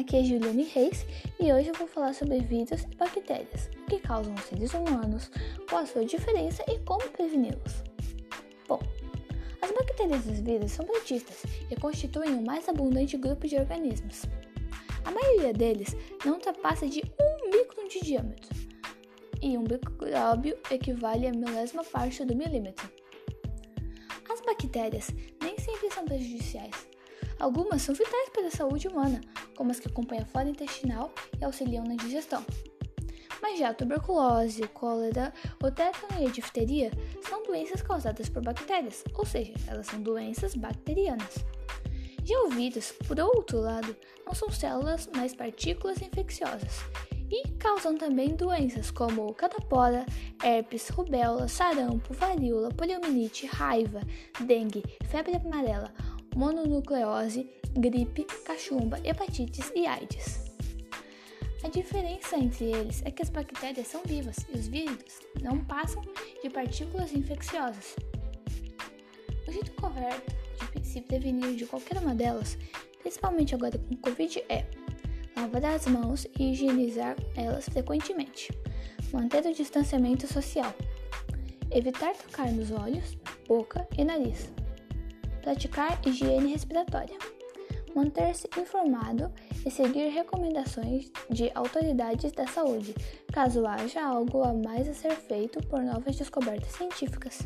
Aqui é Juliane Reis e hoje eu vou falar sobre vírus e bactérias, que causam os seres humanos, qual a sua diferença e como preveni-los. Bom, as bactérias e os vírus são protistas e constituem o mais abundante grupo de organismos. A maioria deles não ultrapassa de um micron de diâmetro, e um micróbio equivale a milésima parte do milímetro. As bactérias nem sempre são prejudiciais, Algumas são vitais para a saúde humana, como as que acompanham a flora intestinal e auxiliam na digestão. Mas já a tuberculose, cólera, o tétano e a difteria são doenças causadas por bactérias, ou seja, elas são doenças bacterianas. Já o vírus, por outro lado, não são células, mas partículas infecciosas e causam também doenças como catapora, herpes, rubéola, sarampo, varíola, poliomielite, raiva, dengue, febre amarela, mononucleose, gripe, cachumba, hepatites e AIDS. A diferença entre eles é que as bactérias são vivas e os vírus não passam de partículas infecciosas. O jeito correto de se prevenir de qualquer uma delas, principalmente agora com Covid, é lavar as mãos e higienizar elas frequentemente, manter o distanciamento social, evitar tocar nos olhos, boca e nariz, praticar higiene respiratória, manter-se informado e seguir recomendações de autoridades da saúde, caso haja algo a mais a ser feito por novas descobertas científicas.